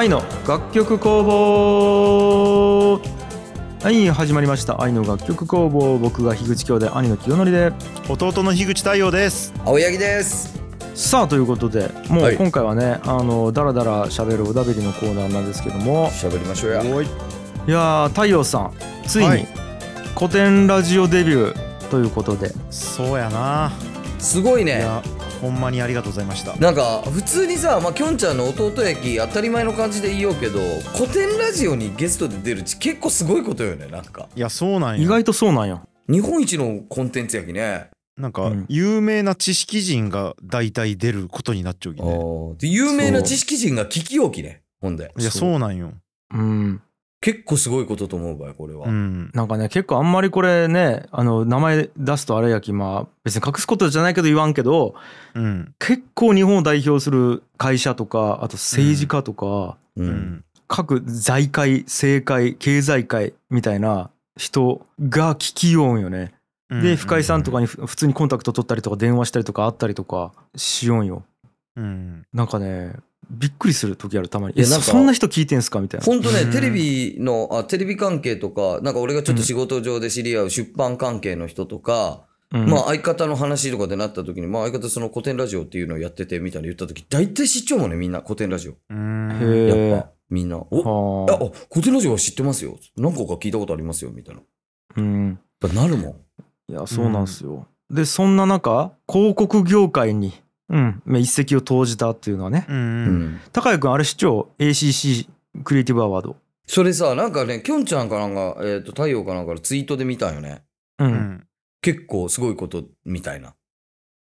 愛の楽曲工房。はい始まりました。愛の楽曲工房。僕が樋口兄弟兄の清則で。弟の樋口太陽です。青柳です。さあということでもはい。う今回はね、あのダラダラ喋るおだべりのコーナーなんですけども。喋りましょうや。いやー太陽さんついにはい。古典ラジオデビューということで。そうやな、すごいね。いやほんまにありがとうございました。なんか普通にさ、まあ、きょんちゃんの弟焼き当たり前の感じで言おうけど古典ラジオにゲストで出るち結構すごいことよねなんか。いやそうなんや。意外とそうなんや。日本一のコンテンツ焼きね。なんかうん。有名な知識人が大体出ることになっちゃうきね。で有名な知識人が聞き置きねほんで。いやそうなんよ。うん結構すごいことと思うばいこれは、うん。なんかね結構あんまりこれねあの名前出すとあれやきまあ別に隠すことじゃないけど言わんけどうん。結構日本を代表する会社とかあと政治家とか、ううん。ん各財界政界経済界みたいな人が聞きようんよね。で深井さんとかにふ普通にコンタクト取ったりとか電話したりとかあったりとかしよんよ。うん。なんかねびっくりする時あるたまに。いやなんかえそそんな人聞いてんすか？みたいな。ほんとねうんテレビのあテレビ関係とかなんか俺がちょっと仕事上で知り合う出版関係の人とか、うんまあ相方の話とかでなった時に、まあ相方その古典ラジオっていうのをやっててみたいな言った時、大体知っちゃうもんね、みんな古典ラジオ。やっぱ、みんな。おあ、はああ古典ラジオは知ってますよ。何個か聞いたことありますよ、みたいな。うんやっぱなるもん。いやそうなんですよ。でそんな中広告業界に、うん、まあ一石を投じたっていうのはねううんん。高谷君あれ市長 ACC クリエイティブアワード。それさ、なんかね、きょんちゃんかなんか、えっ、と、太陽かなんかのツイートで見たんよね。ううんん結構すごいことみたいな。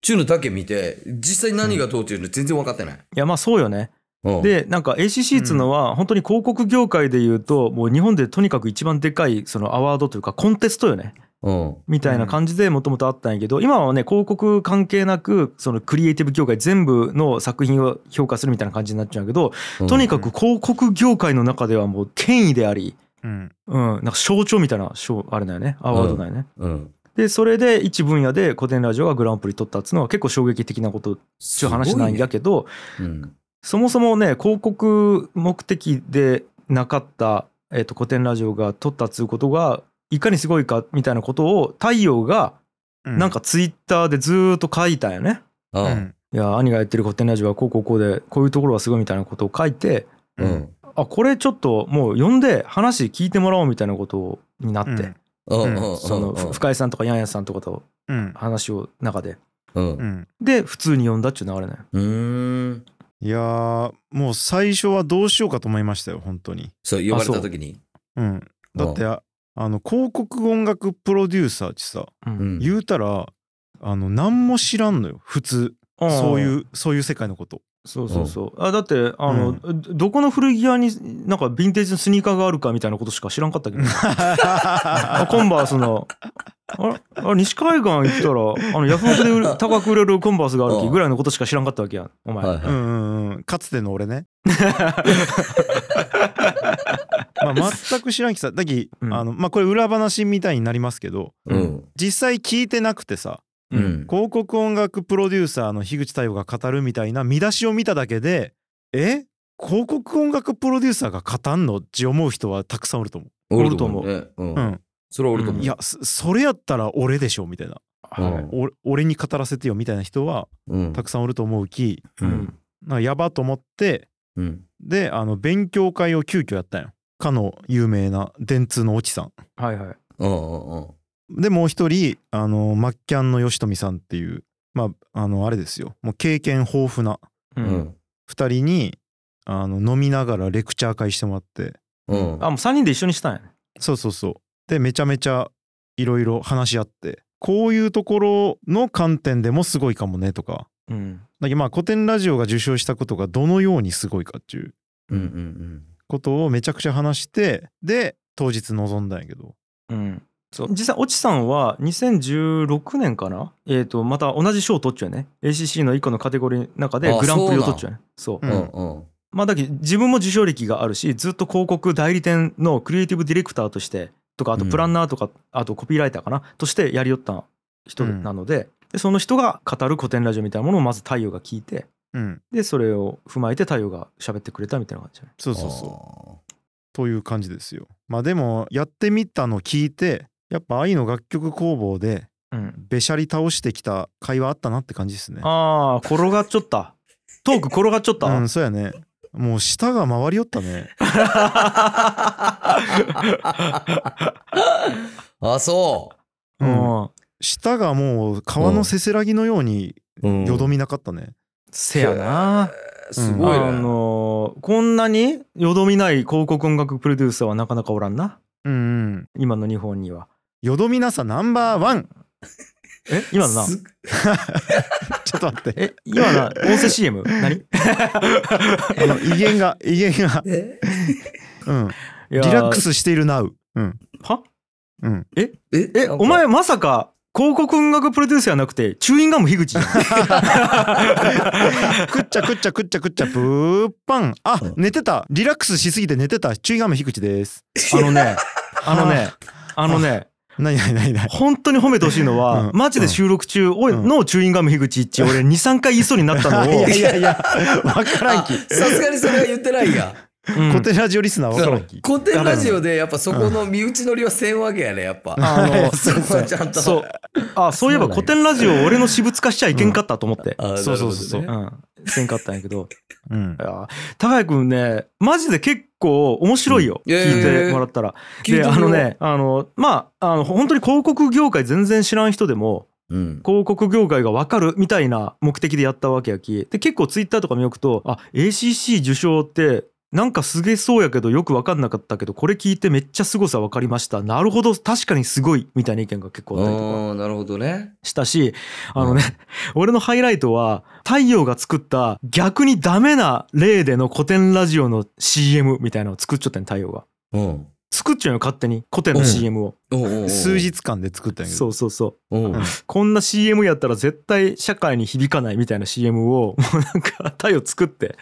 ちゅうのだけ見て、実際何がどうっていうの全然分かってない。いやまあそうよね。うん、でなんか ACC っつうのは本当に広告業界でいうともう日本でとにかく一番でかいそのアワードというかコンテストよねうん。みたいな感じでもともとあったんやけど今はね広告関係なくそのクリエイティブ業界全部の作品を評価するみたいな感じになっちゃうんやけどとにかく広告業界の中ではもう権威であり、うんうん、なんか象徴みたいな賞あれだよねアワードだよね。うん。でそれで一分野で古典ラジオがグランプリ取ったっつうのは結構衝撃的なことっちゅう話なんやけど。そもそもね広告目的でなかった、えっと古典ラジオが撮ったっつうことがいかにすごいかみたいなことを太陽がうんなんかツイッターでずーっと書いたんよね。ああうんいや兄がやってる古典ラジオはこうこうこうでこういうところがすごいみたいなことを書いてう。うんんあこれちょっともう呼んで話聞いてもらおうみたいなことになって、うん。うん。そのうん深井さんとかヤンヤンさんとかとうん話を中でで普通に呼んだっちゅう流れね。うーん。いやーもう最初はどうしようかと思いましたよ本当にそう、呼ばれた時に。うんだってああの広告音楽プロデューサーってさううん。ん。言うたらあの何も知らんのよ普通。そういうそういう世界のこと。そうそうそう。あだってあの、どこの古着屋になんかヴィンテージのスニーカーがあるかみたいなことしか知らんかったけど、あ コンバースの。あれ？あ西海岸行ったらあのヤフオクで 高く売れるコンバースがあるきぐらいのことしか知らんかったわけやんお前。はいはい。うんうんうん。かつての俺ね まあ全く知らんきさだき、うん。あのまあこれ裏話みたいになりますけどうん。実際聞いてなくてさうん。広告音楽プロデューサーの樋口太陽が語るみたいな見出しを見ただけでえ？広告音楽プロデューサーが語んのって思う人はたくさんおると思おると思うそれはおると思う。いやそそれやったら俺でしょみたいな。はい。うんお俺に語らせてよみたいな人はうん。たくさんおると思うきう。うんん。なんかやばと思ってうん。であの勉強会を急遽やったんよかの有名な電通の越智さんはいはい。うんうんうん。でもう一人あのマッキャンの吉富さんっていうまああのあれですよもう経験豊富なううんん。2人にあの飲みながらレクチャー会してもらってうん。あもう3人で一緒にしたんやね。そうそうそうでめちゃめちゃいろいろ話し合ってこういうところの観点でもすごいかもねとかうんだけどまあ古典ラジオが受賞したことがどのようにすごいかっていううんうんことをめちゃくちゃ話してで当日臨んだんやけど。うん。そう。実際越智さんは2016年かな？えっ、とまた同じ賞を取っちゃうね。ACC の1個のカテゴリーの中であグランプリを取っちゃうね。そうう。ん。うん。うん。まあだけど自分も受賞歴があるしずっと広告代理店のクリエイティブディレクターとしてとかあとプランナーとか、あとコピーライターかな？としてやりよった人なので,、でその人が語る古典ラジオみたいなものをまず太陽が聞いてうん。でそれを踏まえて太陽が喋ってくれたみたいな感じだねそうそうそう。という感じですよ。まあでもやってみたの聞いてやっぱ愛の楽曲工房でうん。べしゃり倒してきた会話あったなって感じですね。ああ転がっちゃった。トーク転がっちゃった、うんそうやね。もう舌が回りよったね。あそう。うん。舌がもう川のせせらぎのようにうん。よどみなかったねせやな、すごいね、あのーこんなによどみない広告音楽プロデューサーはなかなかおらんな。うんうん。今の日本には。よどみなさナンバーワン。え今のな？す ちょっと待って。え今のな？音声 CM 何？あの威厳が威厳が。え？うん。リラックスしているナウ。うん。は？うん。え？えなんか。お前まさか広告音楽プロデューサーじゃなくてチューインガム樋口じゃん。くっちゃくっちゃくっちゃくっちゃプーパンあうん。寝てた。リラックスしすぎて寝てた。注意画面樋口です。あのね あのねあ。のね何何何何本当に褒めてほしいのは、うん。マジで収録中、おいうん。のチューインガム樋口一俺23回言いそうになったのを、いやいやいや。分からんあき。さすがにそれは言ってないや。うんコテラジオリスナー分からんき。古典ラジオでやっぱそこの身内乗りはせんわけやねやっぱ。あの そこはちゃんと。そう。あそういえば古典ラジオ俺の私物化しちゃいけんかったと思って、あそうそうそうなるほどねうん。せんかったんやけど。うん。いや高谷君ねマジで結構面白いよ、うん。聞いてもらったら。であのねあのまああの本当に広告業界全然知らん人でもうん。広告業界が分かるみたいな目的でやったわけやき。で結構ツイッターとか見おくとあ ACC 受賞ってなんかすげそうやけどよく分かんなかったけどこれ聞いてめっちゃ凄さ分かりました。なるほど確かにすごいみたいな意見が結構あったりとか。なるほどねしたしあのね、俺のハイライトは太陽が作った逆にダメな例でのコテンラジオの CM みたいなのを作っちゃったん太陽が。うん。作っちゃうよ勝手に古典の CM を、数日間で作ったんやけど。そうそうそう。おううん。こんな CM やったら絶対社会に響かないみたいな CM をもうなんか太陽作って。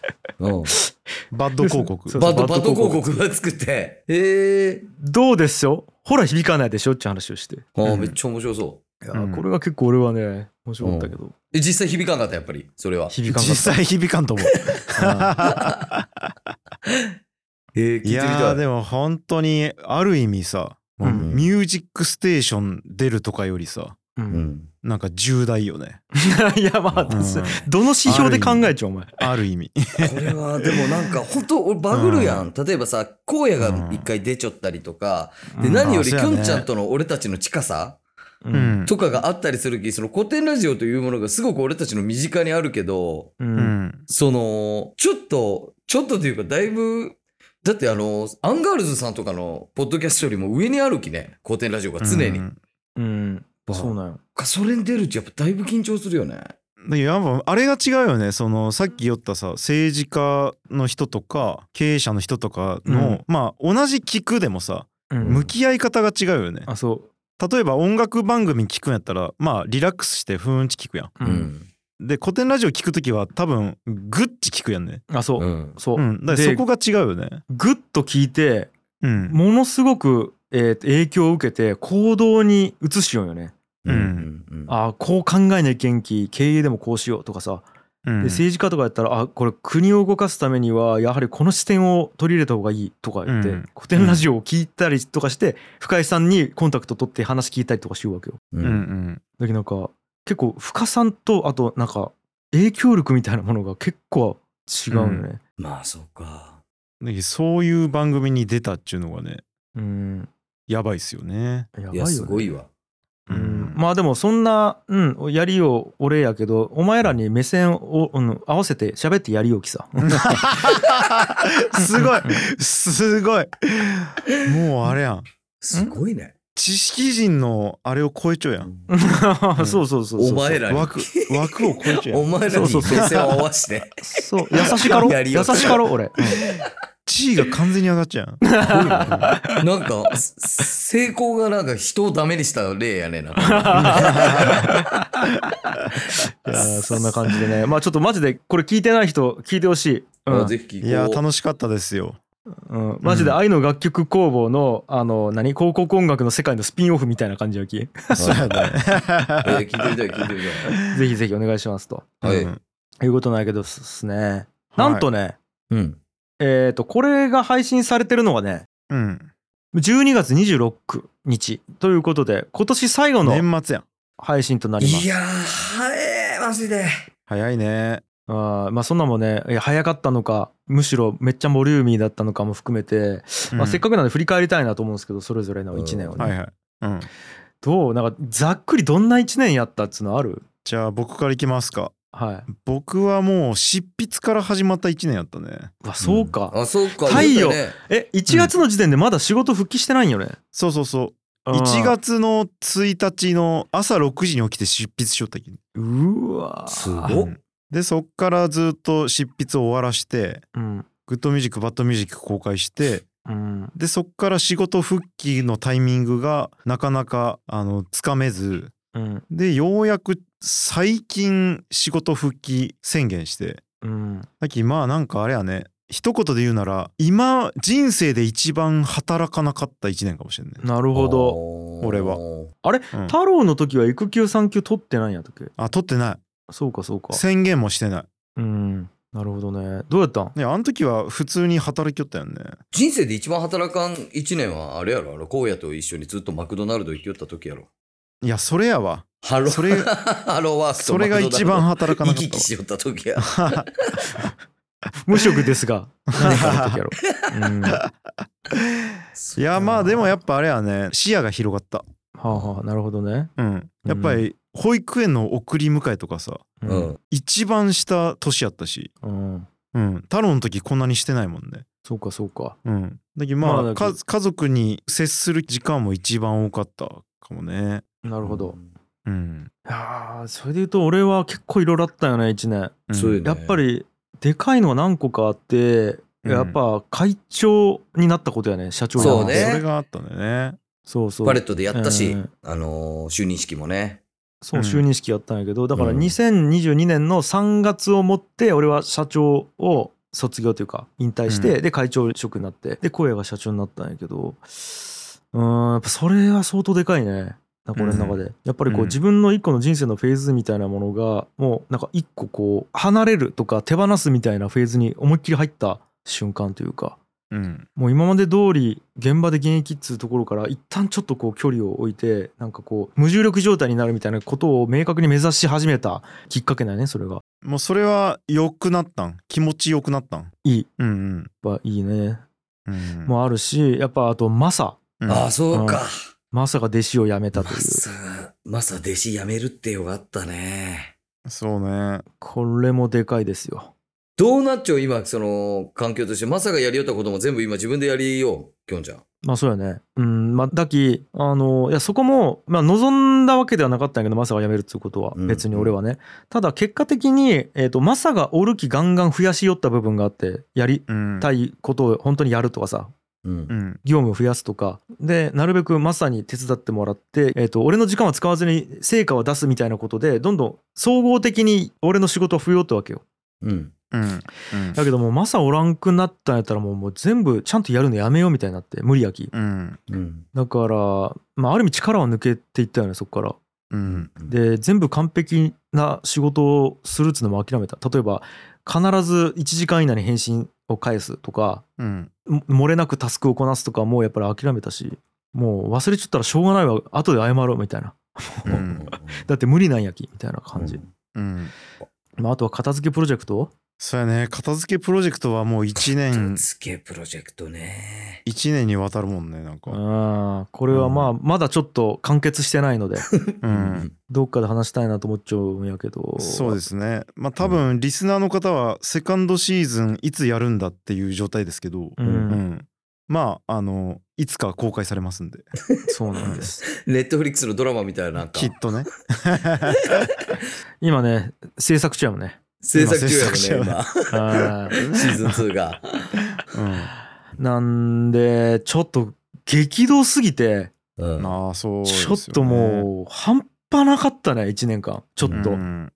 bad 広告。そう bad bad 広告。告が作って。へえ。どうですよ？ほら響かないでしょ？って話をして。いああうん。めっちゃ面白そう。やうん。これが結構俺はね面白かったけど。え実際響かんかったやっぱり？それは。響かんかった。実際響かんと思う えー、聞いてみい。やたいーでも本当にある意味さ、もううんミュージックステーション出るとかよりさううん。んなんか重大よね、いやまあ、うん。どの指標で考えちゃうお前。ある意味。これはでもなんか本当俺バグるやん、例えばさ荒野が一回出ちゃったりとか、でうん。何よりきょんちゃんとの俺たちの近さううん。とかがあったりするきその古典ラジオというものがすごく俺たちの身近にあるけどううんん。そのちょっとちょっとというかだいぶだってあのアンガールズさんとかのポッドキャストよりも上にあるきね。コテンラジオが常に、うん。うん。そうなんよ。それに出るうちやっぱだいぶ緊張するよね。でやっぱあれが違うよね。そのさっき言ったさ政治家の人とか経営者の人とかの、うん。まあ同じ聞くでもさうん。向き合い方が違うよね、あそ例えば音楽番組聞くんやったらまあリラックスしてふーんち聞くやん。う、うんで古典ラジオ聞く時は多分グッチ聞くやんね。あそう、うん。そう、うん。だからでそこが違うよね。グッと聞いてうん。ものすごく、えー影響を受けて行動に移しようよねうんうん。あこう考えない元気経営でもこうしようとかさ。うん。で政治家とかやったらあこれ国を動かすためにはやはりこの視点を取り入れた方がいいとか言って、うん。古典ラジオを聞いたりとかして、深井さんにコンタクト取って話聞いたりとかしようわけよ。うん。うんうん。だけどなんか結構深さんとあとなんか影響力みたいなものが結構違うよね。まあそうか。でそういう番組に出たっていうのがねうん、やばいっすよね。やばいよね。すごいわ。うん、まあでもそんな、うん、やりよう俺やけどお前らに目線を、うん、合わせて喋ってやりようきさ。すごい。すごい。もうあれやん。すごいね知識人のあれを超えちゃうやん。そうそうそうそう。お前らに。枠枠を超えちゃうやん。お前らに目線を合わせて。そう。優しかろ？優しかろ？俺。地位が完全に上がっちゃうやん。なんか成功がなんか人をダメにした例やねな。いやーそんな感じでね。まあちょっとマジでこれ聞いてない人聞いてほしい。うん。ぜひ聞こう。いや楽しかったですようん、マジで愛の楽曲工房のあの何？広告音楽の世界のスピンオフみたいな感じやき そうやね。えー聞いてみたい聞いてみぜひぜひお願いしますと。たいはい。うん。いうことないけどですね。なんとね、うん。えっ、とこれが配信されてるのがねうん。12月26日ということで今年最後の年末やん。配信となります。いやー、早い、マジで。早いねあーまあそんなもんねいや早かったのかむしろめっちゃボリューミーだったのかも含めて、まあ、せっかくなんで振り返りたいなと思うんですけどそれぞれの1年をね、はいはい。うん。どう？なんかざっくりどんな1年やったっつうのある？じゃあ僕からいきますか。はい。僕はもう執筆から始まった1年やったね。そうか、あ、そうか。太陽。ね。え1月の時点でまだ仕事復帰してないんよね、そうそうそう。あー1月の1日の朝6時に起きて執筆しよったきうわすごっ。うんでそっからずっと執筆を終わらしてうん。 Good Music Bad Music 公開してうん。でそっから仕事復帰のタイミングがなかなかあのつかめずうん。でようやく最近仕事復帰宣言してうん。さっきまあなんかあれやね一言で言うなら今人生で一番働かなかった1年かもしれないなるほど。俺は。うん。太郎の時は育休産休取ってないんやったっけ？あ取ってないそうかそうか。宣言もしてない。うんなるほどね。どうやったん？いやあの時は普通に働きよったよね。人生で一番働かん一年はあれやろ？あの荒野と一緒にずっとマクドナルド行きよった時やろ？いやそれやわ。ハロー。それ ハローワークとそれが一番働かなかった行き来しよった時や 無職ですが何かの時やろ、うん、はいやまあでもやっぱあれやね視野が広がった。あはあなるほどね。うん。やっぱり保育園の送り迎えとかさううん。一番下年やったし。うん。うん。太郎の時こんなにしてないもんね。そうかそうか。うん。だけどまあ、まあだけどか家族に接する時間も一番多かったかもね。なるほど。うん、いやーそれで言うと俺は結構いろいろあったよね1年。うん。そうよね。やっぱりでかいのが何個かあってうん。やっぱ会長になったことやね社長になって。そうね。それがあったんだよね。そうそう。パレットでやったし、うん。あのー就任式もねそううん。就任式やったんやけどだからうん。2022年の3月をもって俺は社長を卒業というか引退して、うで会長職になってで荒野が社長になったんやけどうーんやっぱそれは相当でかいね。なんか俺の中で、やっぱりこううん。自分の一個の人生のフェーズみたいなものがもうなんか一個こう離れるとか手放すみたいなフェーズに思いっきり入った瞬間というかうん。もう今まで通り現場で現役っつうところから一旦ちょっとこう距離を置いてなんかこう無重力状態になるみたいなことを明確に目指し始めたきっかけだよねそれが。もうそれは良くなったん？気持ち良くなったん？いい。うんやっぱいいね。うんうん。もあるしやっぱあとマサ。うん。ああそうか、マサが弟子を辞めたという。マサマサ弟子辞めるってよかったね。そうね。これもでかいですよどうなっちゃう今その環境として。マサがやりよったことも全部今自分でやりようきょんちゃん。まあそうやね。うん。まあだきあのいやそこもまあ望んだわけではなかったんやけどマサが辞めるっていうことは。うん。別に俺はね、ただ結果的に、えー、とマサがおる気ガンガン増やしよった部分があってやりうんたいことを本当にやるとかさ。うん。うん。業務を増やすとか。でなるべくマサに手伝ってもらって、えー、と俺の時間は使わずに成果を出すみたいなことでどんどん総合的に俺の仕事を増えようってわけよ。うんうん。うん。だけどもうマサおらんくなったんやったらもうもう全部ちゃんとやるのやめようみたいになって無理やき。うん。うんだから、まあ、ある意味力は抜けていったよねそこから。うん。で全部完璧な仕事をするっつうのも諦めた。例えば必ず1時間以内に返信を返すとかうん。も漏れなくタスクをこなすとかもうやっぱり諦めたしもう忘れちゃったらしょうがないわ。後で謝ろうみたいな。うん。だって無理なんやきみたいな感じ、うん。まあ、あとは片付けプロジェクトそうやね。片付けプロジェクトはもう1年。付けプロジェクトね。1年にわたるもんねなんうかんこれはまあまだちょっと完結してないので。うん。どっかで話したいなと思っちゃうんやけど。そうですね。まあ多分リスナーの方はセカンドシーズンいつやるんだっていう状態ですけど。ううん。んまああのいつか公開されますんで。そうなんです。ネットフリックスのドラマみたいななんか。きっとね。今ね制作中やもんね制作中やもんね今。シーズン2が。うん。なんでちょっと激動すぎてうん。ああそうですよね。ちょっともう半端なかったね1年間。ちょっと、うん。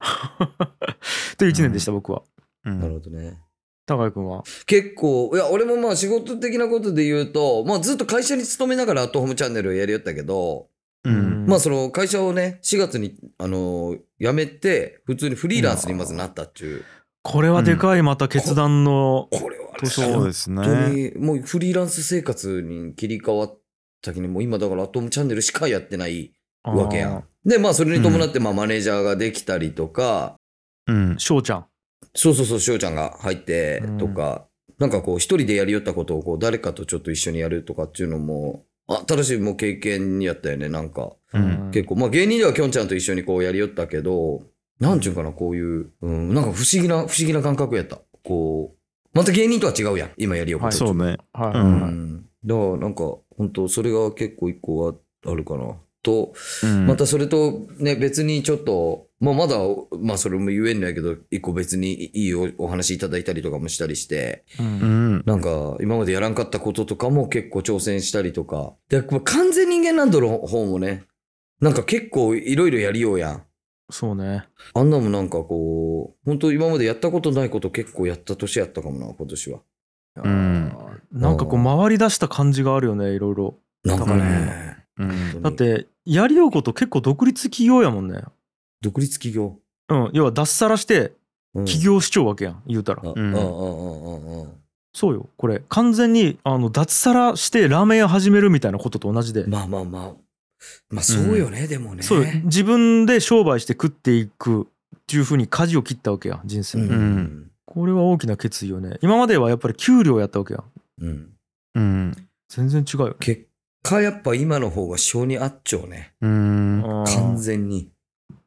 という1年でした僕は。うん。なるほどね。高井君は？結構いや俺もまあ仕事的なことで言うと、まあ、ずっと会社に勤めながらアットホームチャンネルをやりよったけどうん。まあその会社をね、4月に、あのー辞めて、普通にフリーランスにまずなったっていう。これはでかいまた決断の、これはね、そうですね。本当にもうフリーランス生活に切り替わった時に、もう今だからアトムチャンネルしかやってないわけやん。で、まあそれに伴って、まあマネージャーができたりとか、うん。翔ちゃん。そうそうそう、しおちゃんが入ってとか、なんかこう一人でやりよったことをこう誰かとちょっと一緒にやるとかっていうのも、新しいもう経験やったよね、なんか。うん結構、まあ芸人ではきょんちゃんと一緒にこうやりよったけど、なんちゅうかな、こういう、うん、なんか不思議な、不思議な感覚やった。こう、また芸人とは違うやん、今やりようこと。そうねはい、うんうん。だからなんか、本当それが結構一個はあるかな。と、うんまたそれとね、別にちょっと、まあまだ、まあそれも言えんのやけど、一個別にいいおお話いただいたりとかもしたりして、ううん。んなんか今までやらんかったこととかも結構挑戦したりとか。で、まあ完全人間ランドの方もね、なんか結構いろいろやりようやん。そうね。あんなもなんかこう、本当今までやったことないこと結構やった年やったかもな、今年は。うん。なんかこう回り出した感じがあるよねいろいろ。なんかね、うんだってやりようこと結構独立企業やもんね独立企業。うん要は脱サラしてうん起業しちゃうわけやん言うたらあ、ううんん、うん、うん、うん、うん。そうよこれ完全にあの脱サラしてラーメン屋始めるみたいなことと同じで、まあまあまあ。まあそうよね、でもね。そうよ自分で商売して食っていくっていうふうに舵を切ったわけや人生、うん。うん。これは大きな決意よね今まではやっぱり給料やったわけやんうん。うん全然違うよね結果やっぱ今の方が性に合っちゃうね。うん完全に。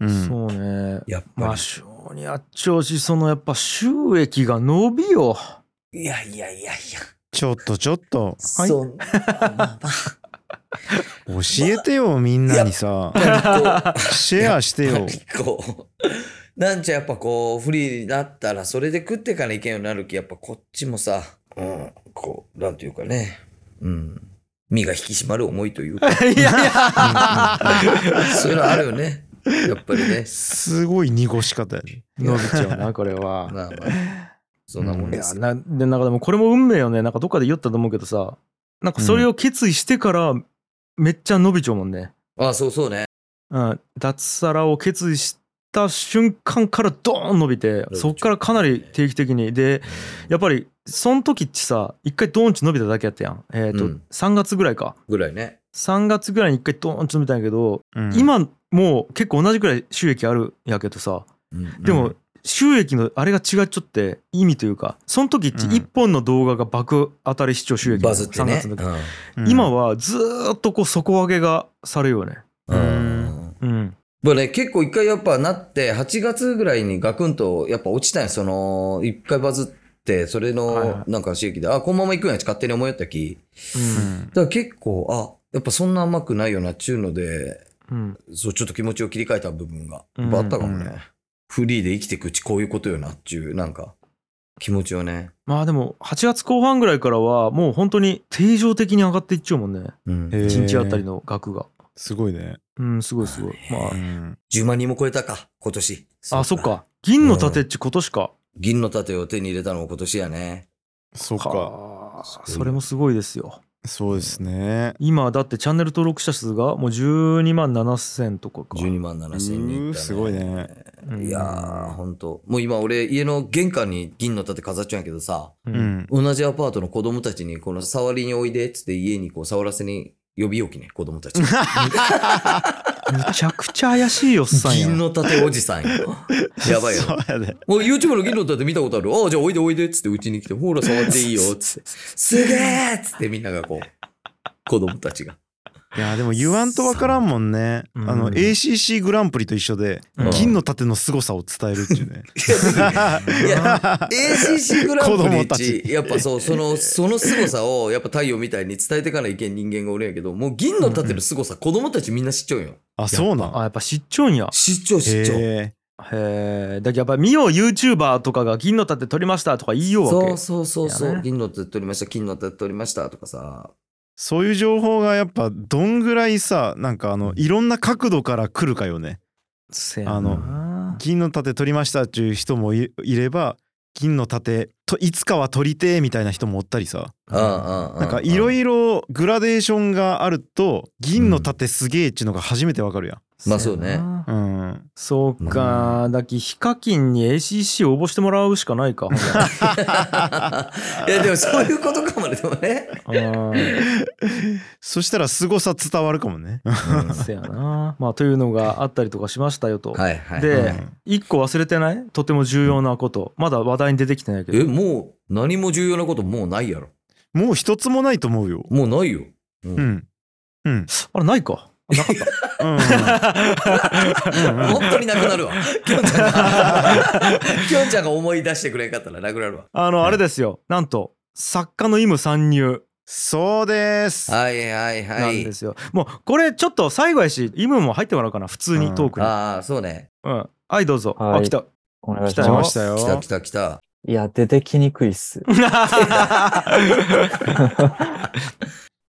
うん。そうね。やっぱり。まあ性にあっちゃうしそのやっぱ収益が伸びよ。いやいやいやいや。ちょっとちょっと。はい。そんな。教えてよみんなにさ。シェアしてよ。こう、なんちゃやっぱこう、フリーになったら、それで食ってからいけんようになるき、やっぱこっちもさ、うん、こう、なんていうかね、うん、身が引き締まる思いというか、いやいや。そういうのあるよね。やっぱりね。すごい濁し方やね。伸びちゃうなこれは。まあまあ、そんなもんいです。よ。やなでなんかでもこれも運命よね。なんかどっかで言ったと思うけどさ。なんかそれを決意してからめっちゃ伸びちゃうもんね、あそうそうね。うん、脱サラを決意した瞬間からドーン伸びてそっからかなり定期的に。でやっぱりその時ってさ一回ドーンチ伸びただけやったやん。えっ、と、うん。3月ぐらいか。ぐらいね。3月ぐらいに一回ドーンチ伸びたんやけど、うん。今もう結構同じぐらい収益あるんやけどさ。うん。でも収益のあれが違っちゃって意味というかその時ってうん。1本の動画が爆当たり視聴収益バズってね。3月の時。うん。今はずーっとこう底上げがされるよね。うん。うんね、結構一回やっぱなって、8月ぐらいにガクンとやっぱ落ちたんや。その、一回バズって、それはいはいのなんか収益で、あ、このまま行くんやって勝手に思いよったき。うんだから結構、あ、やっぱそんな甘くないよなっちゅうので、うんそう、ちょっと気持ちを切り替えた部分が、うんやっぱあったかもね。うんフリーで生きていくうちこういうことよなっちゅう、なんか、気持ちをね。まあでも8月後半ぐらいからはもう本当に定常的に上がっていっちゃうもんねうん。へー1日あたりの額がすごいねうんすごいすごい。まうん10万人も超えたか、今年。ああそっ。か。銀の盾っち今年か。銀の盾を手に入れたのも今年やね。そっか。はあそれもすごいですよ。そうですね。今だってチャンネル登録者数がもう12万7000とかか。12万7千人すごいね。うん。いやー、ほんと。もう今俺、家の玄関に銀の盾飾っちゃうんやけどさ、同じアパートの子供たちに、この触りにおいでっつって家にこう触らせに呼び置きね、子供たち。むちゃくちゃ怪しいおっさんや銀の盾おじさんよ。やばいよそ。うやでもう YouTube の銀の盾見たことある？ああ、じゃあおいでおいでっつってうちに来て、ほら触っていいよっつって。すげえっつってみんながこう、子供たちが。いやでも言わんとわからんもんね。うん。あの ACC グランプリと一緒でうん。銀の盾の凄さを伝えるっていうね。いや、ACC グランプリ子供たっち。ち、やっぱそう、その、その凄さを、やっぱ太陽みたいに伝えてかないけん人間がおるんやけど、もう銀の盾の凄さ、子供たちみんな知っちゃうよ。あそうなん？あやっぱ知っちゃうんや。知っちゃう知っちゃう。へへえ。だけどやっぱ見よう YouTuber とかが銀の盾取りましたとか言いようわけ。そうそうそうそう、やね。銀の盾取りました、金の盾取りましたとかさ。そういう情報がやっぱどんぐらいさなんかあのいろんな角度から来るかよね。あの銀の盾取りましたっていう人もいいれば銀の盾といつかは取りてえみたいな人もおったりさ。うんうんうんなんかいろいろグラデーションがあると銀の盾すげえっちゅうのが初めてわかるやまあそうね。やなん。そうか、だきヒカキンに ACC 応募してもらうしかないか。いやでもそういうことかもねでもね。そしたら凄さ伝わるかもね。うんせやな。まあというのがあったりとかしましたよと。はいはい。でうん一個忘れてない？とても重要なこと。まだ話題に出てきてないけえど。もう何も重要なこともうないやろ。もう一つもないと思うよ。もうないよ。ううんん。うん。あれないか。なかった。うん。本当になくなるわ。きょんちゃんが、きょんちゃんが思い出してくれんかったらなくなるわ。あの、あれですよ。なんと、作家のイム参入そうです。はいはいなはいんで。すよ。もう、これちょっと最後やし、イムも入ってもらおうかな。普通にトークに。ああ、そうね。うん。はい、どうぞ。はいあ、来た。お願いします。来ましたよ。来た来た来た。いや、出てきにくいっす。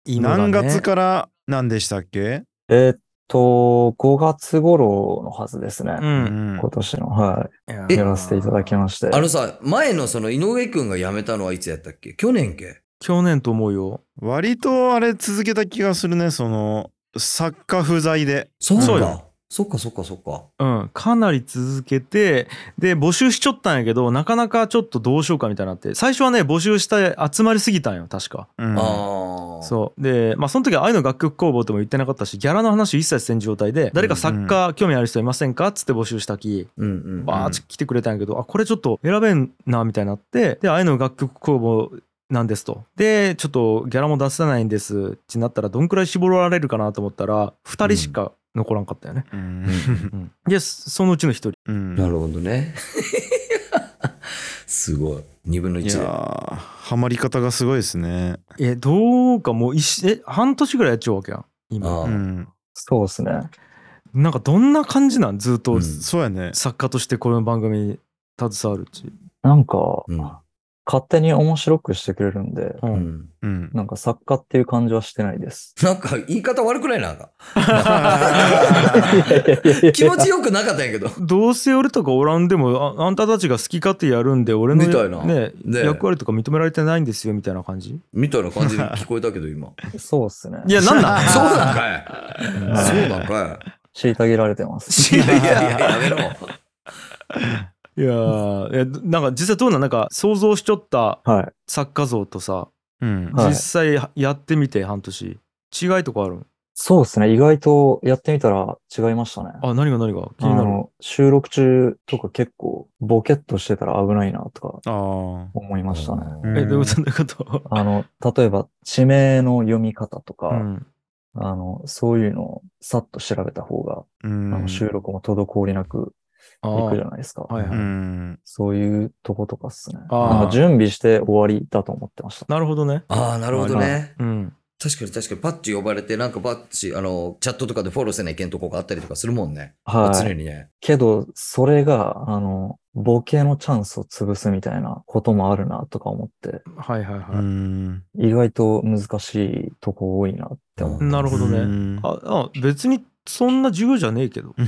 何月から何でしたっけ？えーっと、5月頃のはずですね。う。うんん今年の、はい。えやらせていただきまして。あのさ、前のその井上くんが辞めたのはいつやったっけ？去年け？去年と思うよ。割とあれ続けた気がするね。その作家不在で。そうそうか。そっかそっかそっか。うん、かなり続けてで募集しちょったんやけどなかなかちょっとどうしようかみたいになって最初はね募集して集まりすぎたんよ確か。うんああ。そうでまあその時は愛の楽曲工房とも言ってなかったしギャラの話一切せん状態で誰か作家興味ある人いませんかっつって募集したきうんうん。バーッと来てくれたんやけどあこれちょっと選べんなみたいになってで愛の楽曲工房なんですとでちょっとギャラも出せないんですってなったらどんくらい絞られるかなと思ったら2人しか残らんかったよね。うんうん でそのうちの1人。うんなるほどね。すごい。2分のいや1だ。ーハマり方がすごいですね。えどうかもう一しえ半年ぐらいやっちゃうわけやんあ今あうん。そうですね。なんかどんな感じなんずっとうんそうやね。作家としてこの番組に携わるうち、なんか、うん勝手に面白くしてくれるんで、ううんん。うん。なんか作家っていう感じはしてないです。なんか言い方悪くないなんか。気気持ちよくなかったんやけど。どうせ俺とかおらんでもああんたたちが好き勝手やるんで俺のみたいなねね役割とか認められてないんですよみたいな感じみたいな感じで聞こえたけど今。そうっすね。いやなんなん？そうなんかい。はいそうなんか虐げられてます。い。いやいやいや、やめろ。いやーいやなんか実際どうなんなんか想像しちょったはい。作家像とさうん。はい実際やってみて半年違いとかあるんそうですね。意外とやってみたら違いましたね。あ何が何が？気になるあの、収録中とか結構ボケっとしてたら危ないなとかああ。思いましたね。うんえどういうことどういうこと？あの、例えば地名の読み方とか、うんあの、そういうのをさっと調べた方が、うんあの収録も滞りなくあいくじゃーないですか。はいはいうん。そういうとことかっすね。なんか準備して終わりだと思ってました。なるほどねああ、なるほどね。うん確かに確かに、パッチ呼ばれて、なんかパッチ、あの、チャットとかでフォローせないけんとこがあったりとかするもんね。はい。常にね。けど、それが、あの、ボケのチャンスを潰すみたいなこともあるなとか思って、はいはいはい、うん。意外と難しいとこ多いなって思って。なるほどね、うんああ別にそんな重要じゃねえけど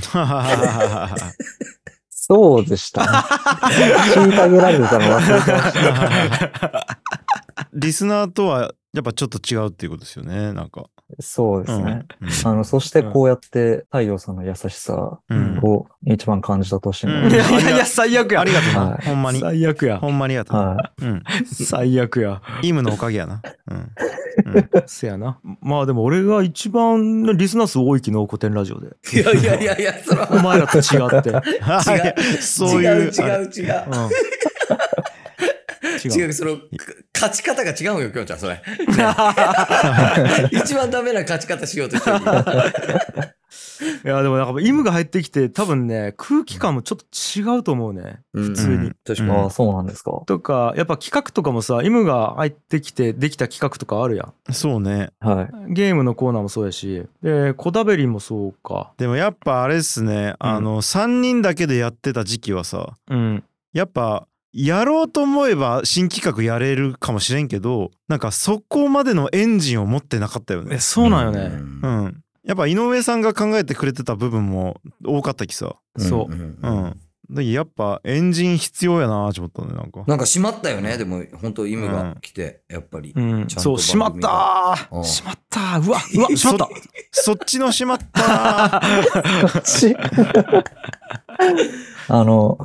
そうでしたね。虐げられてたの忘れてました。リスナーとはやっぱちょっと違うっていうことですよね。なんか。そうですね。うんあの、そしてこうやって太陽さんの優しさうんを一番感じた年になうんいりましやいやいや最悪やありがとうな。はいほんまに。最悪やほんまにありがと。はうん。最悪やイムのおかげやな。うん。うん せやなまあでも俺が一番リスナー数多い昨日古典ラジオでいやいやいやいや、それお前らと違って、うん、そういう。違う違う違う。違う違う、その、か勝ち方が違うよ、きょんちゃん、それ。ね 一番ダメな勝ち方しようとしてる。いやでもなんかイムが入ってきて多分ね空気感もちょっと違うと思うね普通に。うんああ、そうなんですか。とかやっぱ企画とかもさイムが入ってきてできた企画とかあるやんそうね。はい。ゲームのコーナーもそうやしでコダベリンもそうかでもやっぱあれっすね。あの、3人だけでやってた時期はさ、うんやっぱ、やろうと思えば新企画やれるかもしれんけど、なんかそこまでのエンジンを持ってなかったよね。え。そうなんよね、う。ん。やっぱ井上さんが考えてくれてた部分も多かったきさ。そう。うんうん。でやっぱエンジン必要やなと思ったねなんか。なんか閉まったよね、でも本当イムが来て、やっぱり。うん、ちゃんとそう、しまったがうん。ーしまったー。うわ、うわ、しまった。そっちのしまった ち。あの、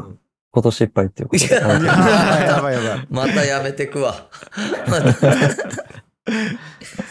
今年いっぱいっていうことやばいやばい またやめてくわ。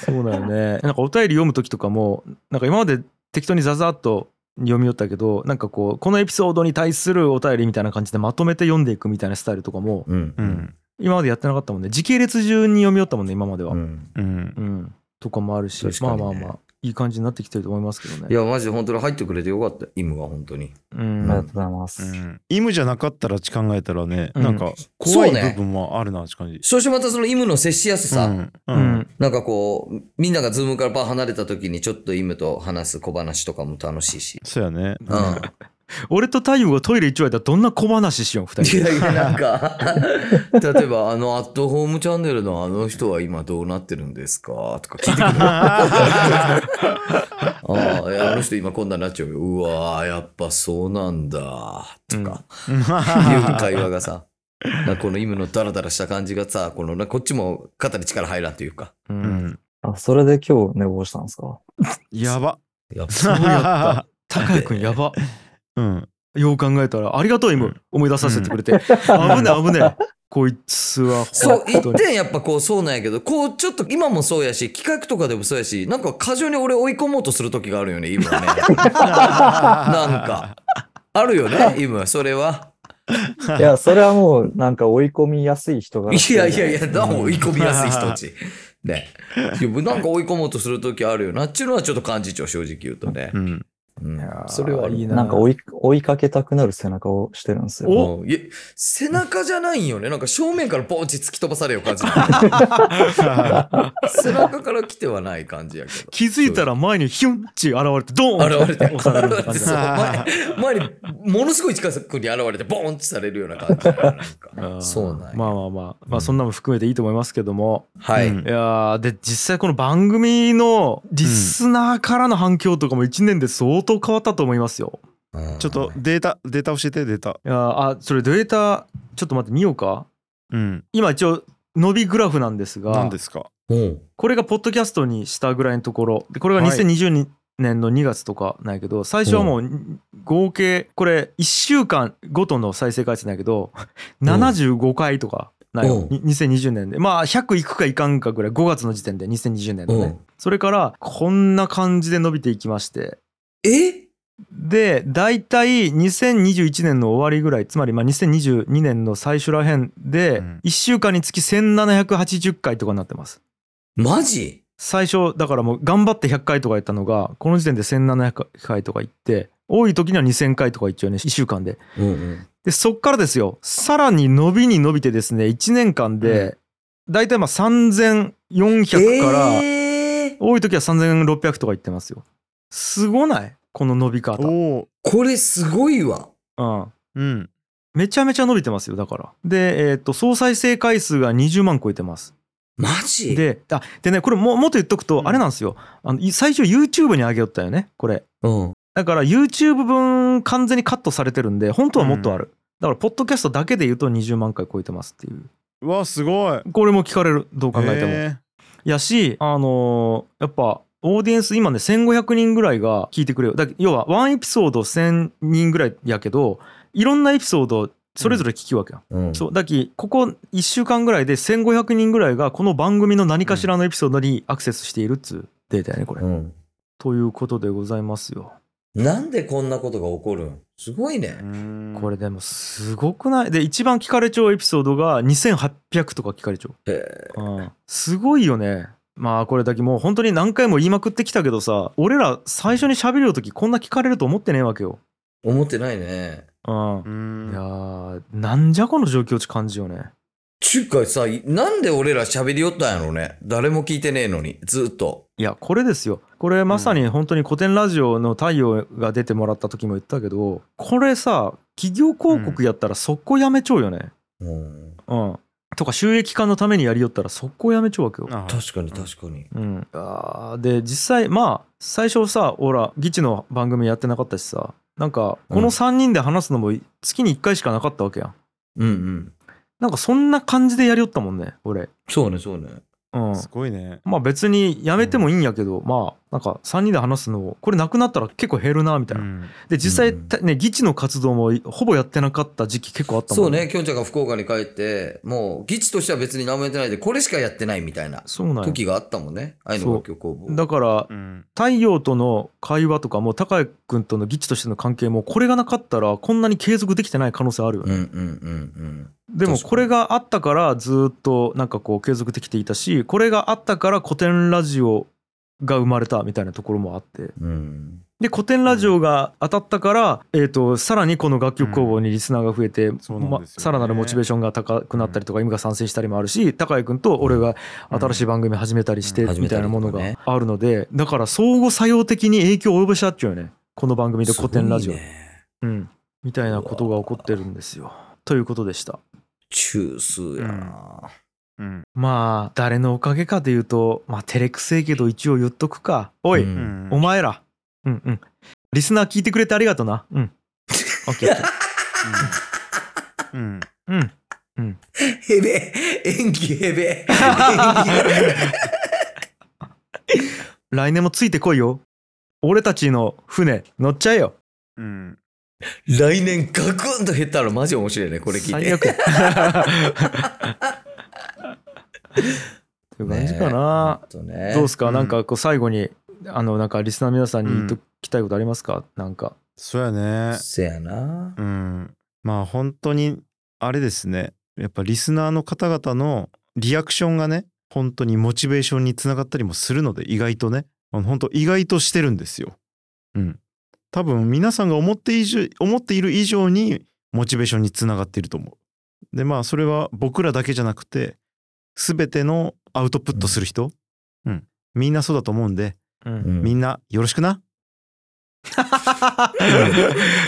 そうだよね。なんかお便り読む時とかも、なんか今まで適当にザザッと読み寄ったけど、なんかこう、このエピソードに対するお便りみたいな感じでまとめて読んでいくみたいなスタイルとかも、うんう。ん今までやってなかったもんね。時系列順に読み寄ったもんね、今までは。ううん。ん。うんとかもあるし、ねまあまあまあ、いい感じになってきてると思いますけどね。いや、マジで本当に入ってくれてよかった。イムが本当に。うん。ありがとうございます。うんイムじゃなかったら考えたらね、うんなんか怖いそうね部分もあるなって感じ。そしてまたそのイムの接しやすさ。うんううんん。なんかこう、みんなが Zoom からパー離れた時にちょっとイムと話す小話とかも楽しいし。そうやね。うん。俺と太陽がトイレ一丁やったらどんな小話しよう、二い人で。やいや、なんか、例えば、あの、アットホームチャンネルのあの人は今どうなってるんですか？とか聞いてくる。ああ、いやあの人今こんなになっちゃうよ。うわーやっぱそうなんだ。とか、いう会話がさ、このイムのダラダラした感じがさ、このなこっちも肩に力入らんというか。う。うんん。あ、それで今日寝坊したんですか？やば。やっぱそうやった。高井くんやば。うん。よう考えたら、ありがとう、イム。うん思い出させてくれて。危ねえ、危ねえ。こいつは、そう、一。点やっぱこうそうなんやけど、こうちょっと今もそうやし、企画とかでもそうやし、なんか過剰に俺追い込もうとする時があるよね、イムはね。なんか。あるよね、イム、それは。いや、それはもうなんか追い込みやすい人が。いやいやいや、な追い込みやすい人たち。ね。なんか追い込もうとする時あるよな。っちゅうのはちょっと感じちゃう、正直言うとねう。ん。それはいいな。なんか追い追いかけたくなる背中をしてるんですよ。おうんいや背中じゃないんよね。なんか正面からポンチ突き飛ばされよ感じ。背中から来てはない感じやけど。気づいたら前にヒュンチ現れて、ドーン現れて、押される感じそう前前にものすごい近くに現れて、ボーンってされるような感じなんかそうなんやまあまあまあ、まあそんなのも含めていいと思いますけども。はい。うんいやーで、実際この番組のリスナーからの反響とかも1年で相当変わったと思いますよ。うん。ちょっとデータ、データ教えて、データ。いやーあ、それデータ、ちょっと待って見ようか。うん。今一応、伸びグラフなんですが何、ですか？うん。これがポッドキャストにしたぐらいのところ。でこれがはい。2022年の2月とかなんやけど最初はもう合計これ1週間ごとの再生回数なんやけど75回とかなんよ。うん。に2020年で。まあ100いくかいかんかぐらい5月の時点で2020年のね。うん。それからこんな感じで伸びていきましてえ？で大体2021年の終わりぐらいつまりまあ2022年の最初らへんでうん。1週間につき1780回とかになってます。マジ？最初だからもう頑張って100回とかやったのがこの時点で1700回とかいって多い時には2000回とかいっちゃうね1週間で。うんうん。でそっからですよさらに伸びに伸びてですね1年間で大体まあ3400から、えー。多い時は3600とかいってますよすごない？この伸び方、うん、おお。これすごいわ。うん。めちゃめちゃ伸びてますよだから。でえっ、と総再生回数が20万超えてます。マジ？であでねこれももっと言っとくと、うん。あれなんですよ。あのい最初 YouTube に上げよったよねこれ。うん。だから YouTube 分完全にカットされてるんで本当はもっとある、だからポッドキャストだけで言うと20万回超えてますっていう。うわ、すごい。これも聞かれる？どう考えても、へやしあのーやっぱオーディエンス今ね1500人ぐらいが聞いてくれるだ要はワンエピソード1000人ぐらいやけどいろんなエピソードそれぞれ聞きわけよ、うん。そう。だきここ1週間ぐらいで1500人ぐらいがこの番組の何かしらのエピソードにアクセスしているっつうデータやねこれ、うん。ということでございますよ。なんでこんなことが起こるん？すごいね。ーこれでもすごくない？で一番聞かれちゃうエピソードが2800とか聞かれちゃう、へうん、すごいよねまあこれだけもう本当に何回も言いまくってきたけどさ俺ら最初に喋る時こんな聞かれると思ってねえわけよ、ー思ってないね。うん。うん。いやーなんじゃこの状況って感じよね。ちゅうかさ、なんで俺ら喋りよったんやろね。誰も聞いてねえのに、ずっと。いやこれですよ。これまさに本当に古典ラジオの太陽が出てもらった時も言ったけどこれさ企業広告やったら速攻やめちゃうよね。うん。うん、とか収益化のためにやりよったら速攻やめちゃうわけよあ確かに確かに。うん、あーで実際まあ最初さほらギチの番組やってなかったしさなんかこの3人で話すのも月に1回しかなかったわけやんうんうん。なんかそんな感じでやりよったもんね俺そうね、そうね。うんすごいねまあ別にやめてもいいんやけど、まあなんか3人で話すのこれなくなったら結構減るなみたいな、うん。で実際うん。たね議地の活動もほぼやってなかった時期結構あったもんそうね、きょんちゃんが福岡に帰って、もう、議地としては別に何もやってないで、これしかやってないみたいなそうなんや時があったもんね。愛の楽曲工房。だからうん。太陽との会話とかも高井君との議地としての関係もこれがなかったらこんなに継続できてない可能性あるよね、うんうんうんでもこれがあったからずっとなんかこう継続できていたしこれがあったから古典ラジオが生まれたみたいなところもあってうん。うん。で古典ラジオが当たったから、えー、とさらにこの楽曲工房にリスナーが増えて、そうなんねさらなるモチベーションが高くなったりとか、意味が賛成したりもあるし高井君と俺が新しい番組始めたりして、うんみたいなものがあるのでだから相互作用的に影響を及ぼしちゃっちゃうよねこの番組で古典ラジオ、ねうん、みたいなことが起こってるんですよ。ということでした。中枢やな。うん。まあ誰のおかげかで言うとまあ照れくせえけど一応言っとくか。おい、ううん。んお前ら。うんうん。リスナー聞いてくれてありがとな。うん。オッケーオッケ うん。ーうん。ヘベ演技ヘベ。演 技来年もついてこいよ。俺たちの船乗っちゃえよ。うん。来年ガクンと減ったらマジ面白いね、これ聞いて。最悪 という感じかな、ほんとね。どうですか、うん。なんかこう最後にあのなんかリスナーの皆さんに言っときたいことありますか、なんか。そうやね。せやな。うん。まあ本当にあれですね。やっぱリスナーの方々のリアクションがね本当にモチベーションにつながったりもするので意外とね。あの本当意外としてるんですよ。うん。多分皆さんが思って以上思っている以上にモチベーションにつながっていると思う。でまあそれは僕らだけじゃなくて全てのアウトプットする人、うん、みんなそうだと思うんで、うん。うん。みんなよろしくな？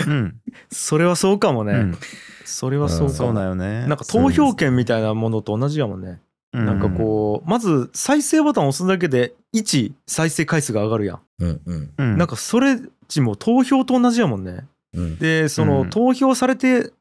うん。それはそうかもね、うん。それはそうかそうもだよね。なんか投票権みたいなものと同じやもんね、うなんかこうまず再生ボタンを押すだけで1再生回数が上がるやん、うんうん。うん、なんかそれっちも投票と同じやもんね。うん。でその、うん。投票されて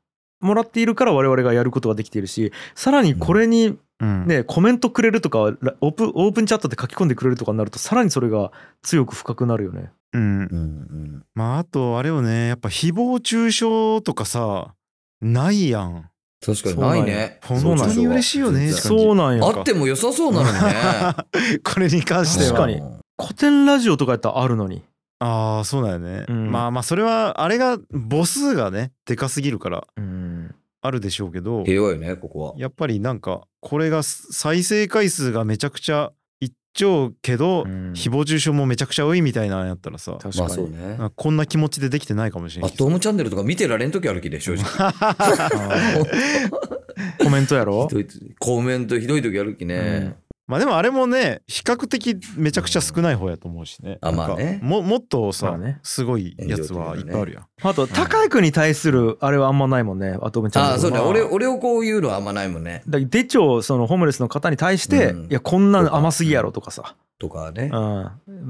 もらっているから我々がやることができているしさらにこれにうん、ね、コメントくれるとかラオープンオープンチャットで書き込んでくれるとかになるとさらにそれが強く深くなるよね。うん。うんうん。まああとあれよね。やっぱ誹謗中傷とかさないやん。確かに。ないね。本当に嬉しいよね。そうなんや。あっても良さそうなのにね。これに関しては。確かに。古典ラジオとかやったらあるのに。ああそうだよね、うん。まあまあそれはあれが母数がねでかすぎるから。うんあるでしょうけど平和よね、ここは。やっぱりなんかこれが再生回数がめちゃくちゃいっちゃうけど、うん誹謗中傷もめちゃくちゃ多いみたいなんやったらさ確かに、まあそうね。こんな気持ちでできてないかもしれアないットホームチャンネルとか見てられん時あるきで、正直。コメントやろ？コメントひどい時あるきね。まあでもあれもね比較的めちゃくちゃ少ない方やと思うしね。あまあねももっとさ、まあねすごいやつはいっぱいあるやん。あと高井君に対するあれはあんまないもんねアトムチャンネルああ、そうだ、ま俺、俺をこう言うのはあんまないもんね。だからデチョそのホームレスの方に対して、うんいやこんなの甘すぎやろとかさ、とかねう。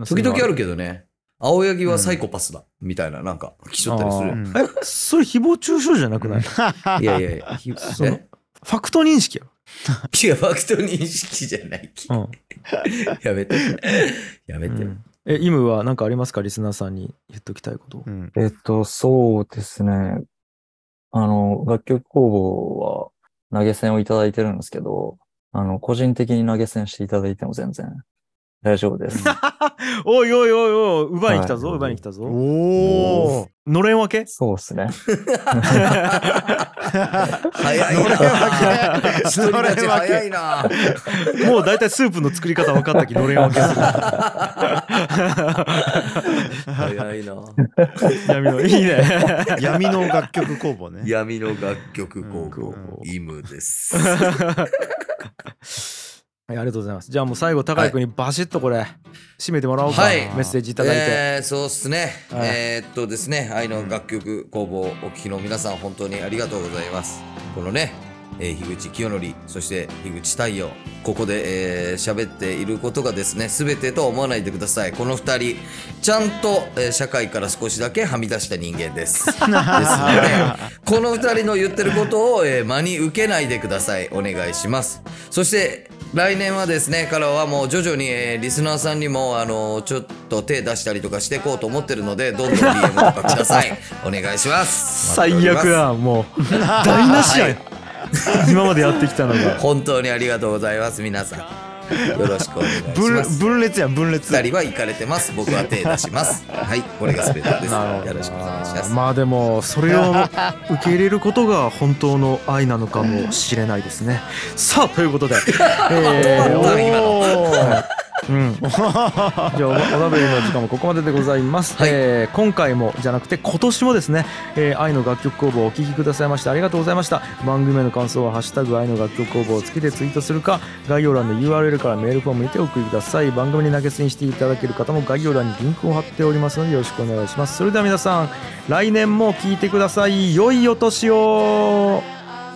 ん、時々あるるけどね。青柳はサイコパスだ。みたいな、なんか、来ちゃったりする。うんえそれ誹謗中傷じゃなくない？いやいやいや、ひそのえ？ファクト認識や いや、ファクト認識じゃないき。ろ、やめて。やめて。うんうんえイムは何かありますか？リスナーさんに言っときたいことうんえっと、そうですね。あの、楽曲工房は投げ銭をいただいてるんですけど、あの、個人的に投げ銭していただいても全然大丈夫です。おいおいおいおい奪いに来たぞ、はい奪いに来たぞおお。のれん分け？そうですね。早いな。一人立ち早いな。もう大体スープの作り方分かったきのれん分けする早いな。闇のいいね闇の楽曲工房ね。闇の楽曲工房うん、イムです。はい、ありがとうございます。じゃあもう最後、高井君にバシッとこれ、締めてもらおうか。はいメッセージいただいて。えーそうっすね。はいえーっとですね、愛の楽曲工房お聞きの皆さん、本当にありがとうございます。このね、えー樋口清則そして樋口太陽ここでえー喋、っていることがですね全てとは思わないでくださいこの2人ちゃんと、えー社会から少しだけはみ出した人間です ですのでこの2人の言ってることを、えー真に受けないでくださいお願いしますそして来年はですねからはもう徐々に、えーリスナーさんにもあのちょっと手出したりとかしていこうと思ってるのでどんどん DM とかくださいお願いします。最悪やもう。台無しやん。今までやってきたのが。本当にありがとうございます皆さん。よろしくお願いし分ます。分裂やん分裂。二人は行かれてます。僕は手出します。はいこれが全てです。よろしくお願いしますまあでもそれを受け入れることが本当の愛なのかもしれないですね。さあということで、えーうん、じゃあおお鍋の時間もここまででございます、はい。えー今回もじゃなくて今年もですね、えー愛の楽曲工房をお聴きくださいましてありがとうございました。番組への感想は「ハッシュタグ愛の楽曲工房」をつけてツイートするか概要欄の URL からメールフォームにてお送りください。番組に投げ銭していただける方も概要欄にリンクを貼っておりますのでよろしくお願いします。それでは皆さん来年も聴いてください。良いお年を。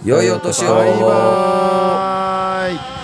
良いお年を。バイバーイ